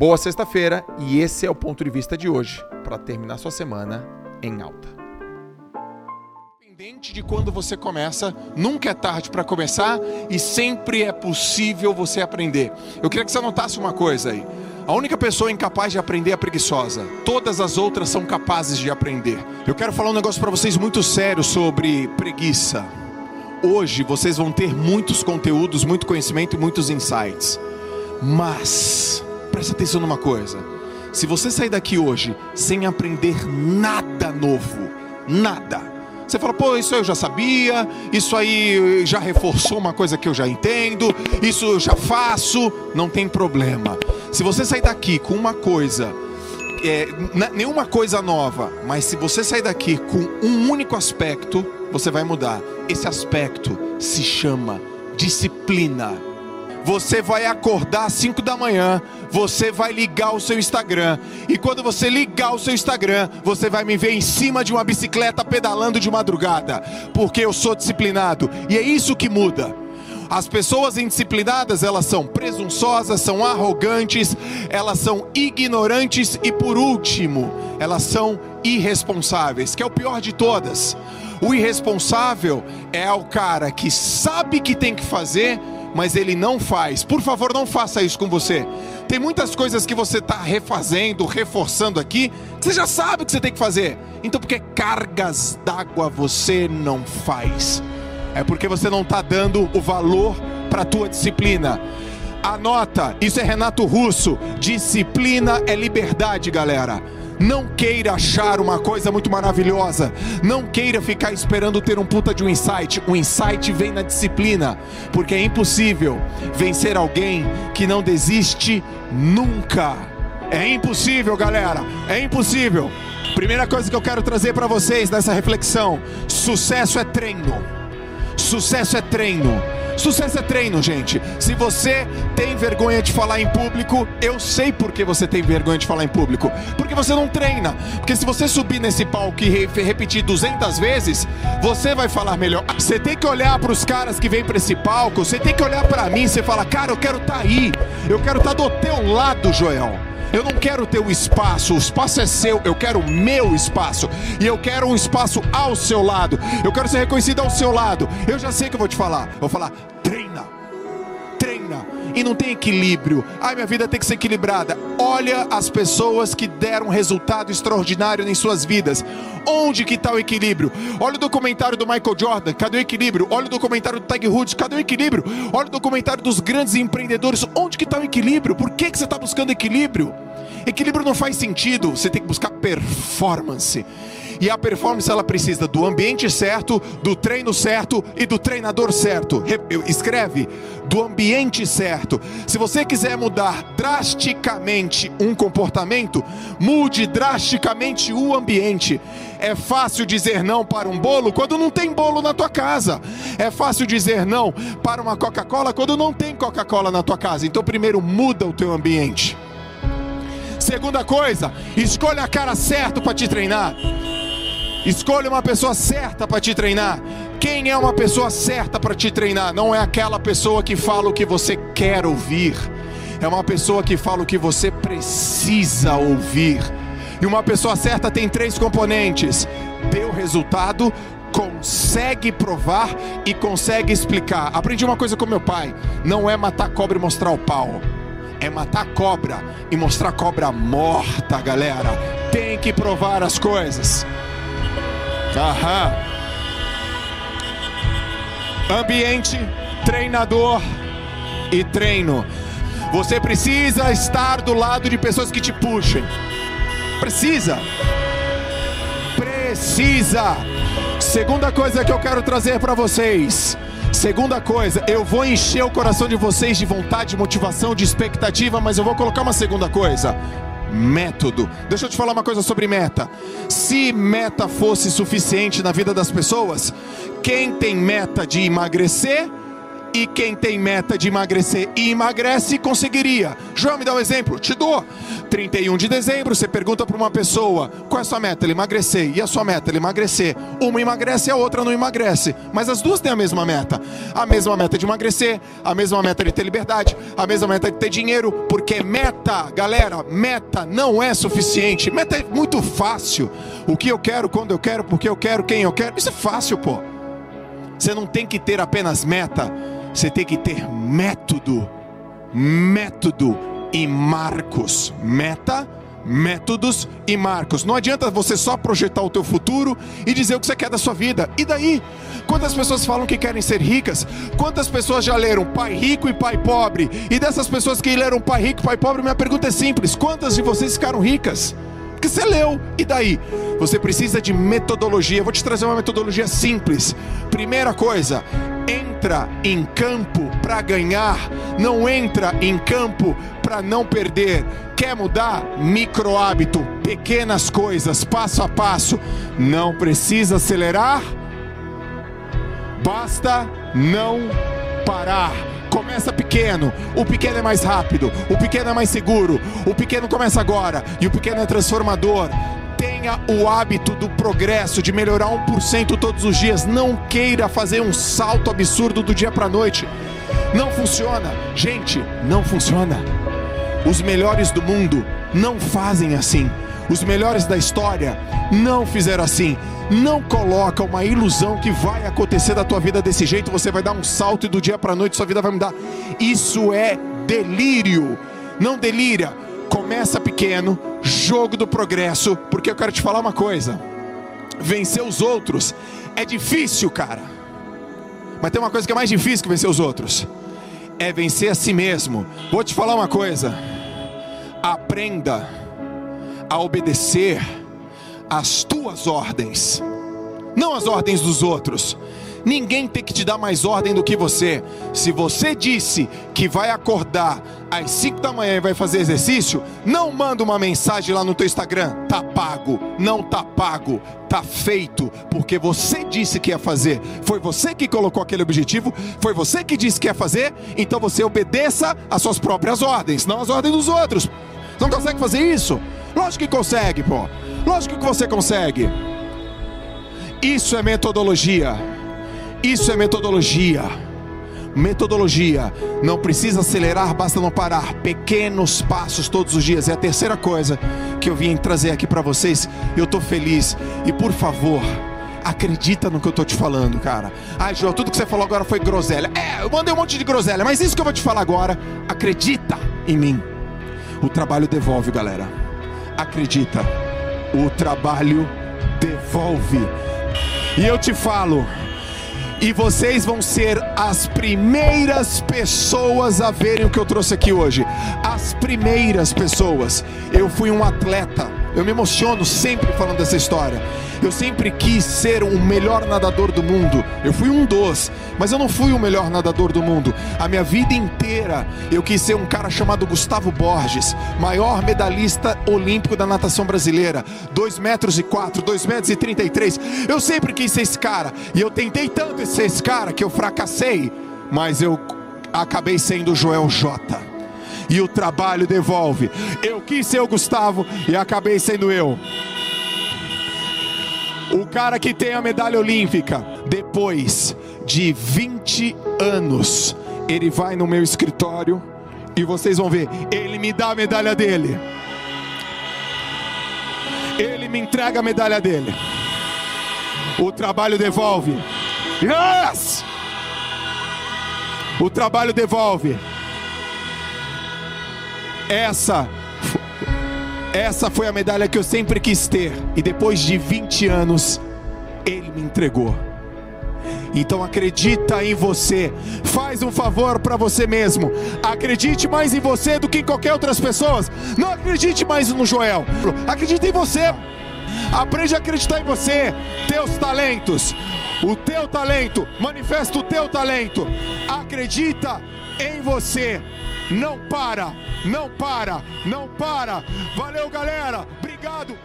Boa sexta-feira e esse é o ponto de vista de hoje para terminar sua semana em alta. Independente de quando você começa, nunca é tarde para começar e sempre é possível você aprender. Eu queria que você anotasse uma coisa aí. A única pessoa incapaz de aprender é preguiçosa. Todas as outras são capazes de aprender. Eu quero falar um negócio para vocês muito sério sobre preguiça. Hoje vocês vão ter muitos conteúdos, muito conhecimento e muitos insights. Mas preste atenção numa coisa. Se você sair daqui hoje sem aprender nada novo, nada, você fala, pô, isso eu já sabia, isso aí já reforçou uma coisa que eu já entendo, isso eu já faço, não tem problema. Se você sair daqui com uma coisa, é, nenhuma coisa nova, mas se você sair daqui com um único aspecto, você vai mudar. Esse aspecto se chama disciplina. Você vai acordar às 5 da manhã, você vai ligar o seu Instagram, e quando você ligar o seu Instagram, você vai me ver em cima de uma bicicleta pedalando de madrugada, porque eu sou disciplinado, e é isso que muda. As pessoas indisciplinadas, elas são presunçosas, são arrogantes, elas são ignorantes e por último, elas são irresponsáveis, que é o pior de todas. O irresponsável é o cara que sabe que tem que fazer, mas ele não faz. Por favor, não faça isso com você. Tem muitas coisas que você está refazendo, reforçando aqui, você já sabe que você tem que fazer. Então, porque cargas d'água você não faz? É porque você não está dando o valor para a tua disciplina. Anota, isso é Renato Russo. Disciplina é liberdade, galera. Não queira achar uma coisa muito maravilhosa. Não queira ficar esperando ter um puta de um insight. O insight vem na disciplina, porque é impossível vencer alguém que não desiste nunca. É impossível, galera. É impossível. Primeira coisa que eu quero trazer para vocês nessa reflexão: sucesso é treino. Sucesso é treino. Sucesso é treino, gente. Se você tem vergonha de falar em público, eu sei por que você tem vergonha de falar em público. Porque você não treina. Porque se você subir nesse palco e repetir 200 vezes, você vai falar melhor. Você tem que olhar para os caras que vêm para esse palco, você tem que olhar para mim, você fala: "Cara, eu quero estar tá aí. Eu quero estar tá do teu lado, Joel." Eu não quero ter o espaço, o espaço é seu, eu quero o meu espaço. E eu quero um espaço ao seu lado. Eu quero ser reconhecido ao seu lado. Eu já sei que eu vou te falar. vou falar. E não tem equilíbrio. Ai, minha vida tem que ser equilibrada. Olha as pessoas que deram resultado extraordinário em suas vidas. Onde que está o equilíbrio? Olha o documentário do Michael Jordan, cadê o equilíbrio? Olha o documentário do Tiger Woods, cadê o equilíbrio? Olha o documentário dos grandes empreendedores, onde que está o equilíbrio? Por que, que você está buscando equilíbrio? Equilíbrio não faz sentido, você tem que buscar performance. E a performance ela precisa do ambiente certo, do treino certo e do treinador certo. Escreve do ambiente certo. Se você quiser mudar drasticamente um comportamento, mude drasticamente o ambiente. É fácil dizer não para um bolo quando não tem bolo na tua casa. É fácil dizer não para uma Coca-Cola quando não tem Coca-Cola na tua casa. Então primeiro muda o teu ambiente. Segunda coisa, escolha a cara certa para te treinar. Escolha uma pessoa certa para te treinar. Quem é uma pessoa certa para te treinar? Não é aquela pessoa que fala o que você quer ouvir. É uma pessoa que fala o que você precisa ouvir. E uma pessoa certa tem três componentes: deu resultado, consegue provar e consegue explicar. Aprendi uma coisa com meu pai: não é matar cobra e mostrar o pau. É matar cobra e mostrar cobra morta, galera. Tem que provar as coisas. Aham. Ambiente, treinador e treino. Você precisa estar do lado de pessoas que te puxem. Precisa. Precisa. Segunda coisa que eu quero trazer para vocês. Segunda coisa, eu vou encher o coração de vocês de vontade, de motivação, de expectativa, mas eu vou colocar uma segunda coisa método. Deixa eu te falar uma coisa sobre meta. Se meta fosse suficiente na vida das pessoas, quem tem meta de emagrecer E quem tem meta de emagrecer e emagrece, conseguiria. João, me dá um exemplo? Te dou. 31 de dezembro, você pergunta para uma pessoa: qual é a sua meta? Ele emagrecer. E a sua meta? Ele emagrecer. Uma emagrece e a outra não emagrece. Mas as duas têm a mesma meta. A mesma meta de emagrecer, a mesma meta de ter liberdade, a mesma meta de ter dinheiro. Porque meta, galera, meta não é suficiente. Meta é muito fácil. O que eu quero, quando eu quero, porque eu quero, quem eu quero. Isso é fácil, pô. Você não tem que ter apenas meta você tem que ter método, método e marcos. Meta, métodos e marcos. Não adianta você só projetar o teu futuro e dizer o que você quer da sua vida. E daí? Quantas pessoas falam que querem ser ricas? Quantas pessoas já leram Pai Rico e Pai Pobre? E dessas pessoas que leram Pai Rico e Pai Pobre, minha pergunta é simples: quantas de vocês ficaram ricas? Porque você leu, e daí? Você precisa de metodologia. Eu vou te trazer uma metodologia simples. Primeira coisa, entra em campo para ganhar, não entra em campo para não perder. Quer mudar? Micro hábito, pequenas coisas, passo a passo. Não precisa acelerar, basta não parar. Começa pequeno, o pequeno é mais rápido, o pequeno é mais seguro, o pequeno começa agora e o pequeno é transformador tenha o hábito do progresso, de melhorar 1% todos os dias. Não queira fazer um salto absurdo do dia para a noite. Não funciona. Gente, não funciona. Os melhores do mundo não fazem assim. Os melhores da história não fizeram assim. Não coloca uma ilusão que vai acontecer da tua vida desse jeito, você vai dar um salto e do dia para a noite sua vida vai mudar. Isso é delírio. Não delira. Começa pequeno, jogo do progresso, porque eu quero te falar uma coisa: vencer os outros é difícil, cara. Mas tem uma coisa que é mais difícil que vencer os outros: é vencer a si mesmo. Vou te falar uma coisa: aprenda a obedecer às tuas ordens, não as ordens dos outros. Ninguém tem que te dar mais ordem do que você. Se você disse que vai acordar às 5 da manhã e vai fazer exercício, não manda uma mensagem lá no teu Instagram, tá pago, não tá pago, tá feito, porque você disse que ia fazer. Foi você que colocou aquele objetivo, foi você que disse que ia fazer, então você obedeça às suas próprias ordens, não às ordens dos outros. Não consegue fazer isso? Lógico que consegue, pô. Lógico que você consegue. Isso é metodologia. Isso é metodologia. Metodologia. Não precisa acelerar, basta não parar. Pequenos passos todos os dias. É a terceira coisa que eu vim trazer aqui para vocês. Eu estou feliz. E por favor, acredita no que eu estou te falando, cara. Ai, João, tudo que você falou agora foi groselha. É, eu mandei um monte de groselha, mas isso que eu vou te falar agora, acredita em mim. O trabalho devolve, galera. Acredita. O trabalho devolve. E eu te falo, e vocês vão ser as primeiras pessoas a verem o que eu trouxe aqui hoje. As primeiras pessoas. Eu fui um atleta. Eu me emociono sempre falando dessa história. Eu sempre quis ser o melhor nadador do mundo. Eu fui um dos, mas eu não fui o melhor nadador do mundo. A minha vida inteira eu quis ser um cara chamado Gustavo Borges, maior medalhista olímpico da natação brasileira. 2 metros e 4, 2 metros e 33. Eu sempre quis ser esse cara. E eu tentei tanto ser esse cara que eu fracassei. Mas eu acabei sendo Joel J e o trabalho devolve. Eu quis ser o Gustavo e acabei sendo eu. O cara que tem a medalha olímpica, depois de 20 anos, ele vai no meu escritório e vocês vão ver, ele me dá a medalha dele. Ele me entrega a medalha dele. O trabalho devolve. Yes! O trabalho devolve. Essa essa foi a medalha que eu sempre quis ter. E depois de 20 anos, Ele me entregou. Então acredita em você. Faz um favor para você mesmo. Acredite mais em você do que em qualquer outras pessoas. Não acredite mais no Joel. Acredite em você. Aprende a acreditar em você, teus talentos. O teu talento, manifesta o teu talento. Acredita em você. Não para, não para, não para. Valeu, galera. Obrigado.